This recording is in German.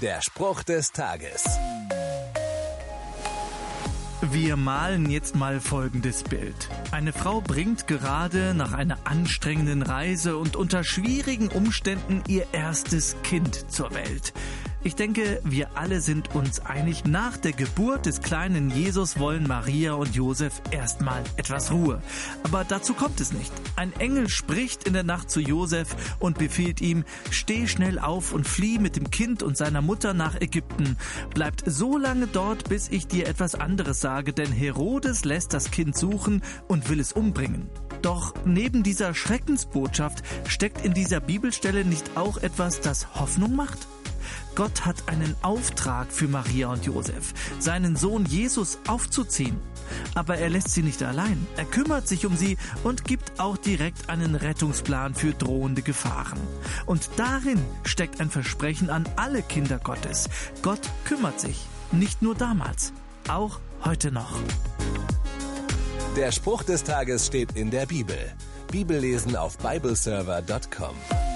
Der Spruch des Tages. Wir malen jetzt mal folgendes Bild. Eine Frau bringt gerade nach einer anstrengenden Reise und unter schwierigen Umständen ihr erstes Kind zur Welt. Ich denke, wir alle sind uns einig, nach der Geburt des kleinen Jesus wollen Maria und Josef erstmal etwas Ruhe. Aber dazu kommt es nicht. Ein Engel spricht in der Nacht zu Josef und befiehlt ihm, steh schnell auf und flieh mit dem Kind und seiner Mutter nach Ägypten. Bleibt so lange dort, bis ich dir etwas anderes sage, denn Herodes lässt das Kind suchen und will es umbringen. Doch neben dieser Schreckensbotschaft steckt in dieser Bibelstelle nicht auch etwas, das Hoffnung macht? Gott hat einen Auftrag für Maria und Josef, seinen Sohn Jesus aufzuziehen. Aber er lässt sie nicht allein. Er kümmert sich um sie und gibt auch direkt einen Rettungsplan für drohende Gefahren. Und darin steckt ein Versprechen an alle Kinder Gottes. Gott kümmert sich. Nicht nur damals, auch heute noch. Der Spruch des Tages steht in der Bibel. Bibellesen auf bibleserver.com.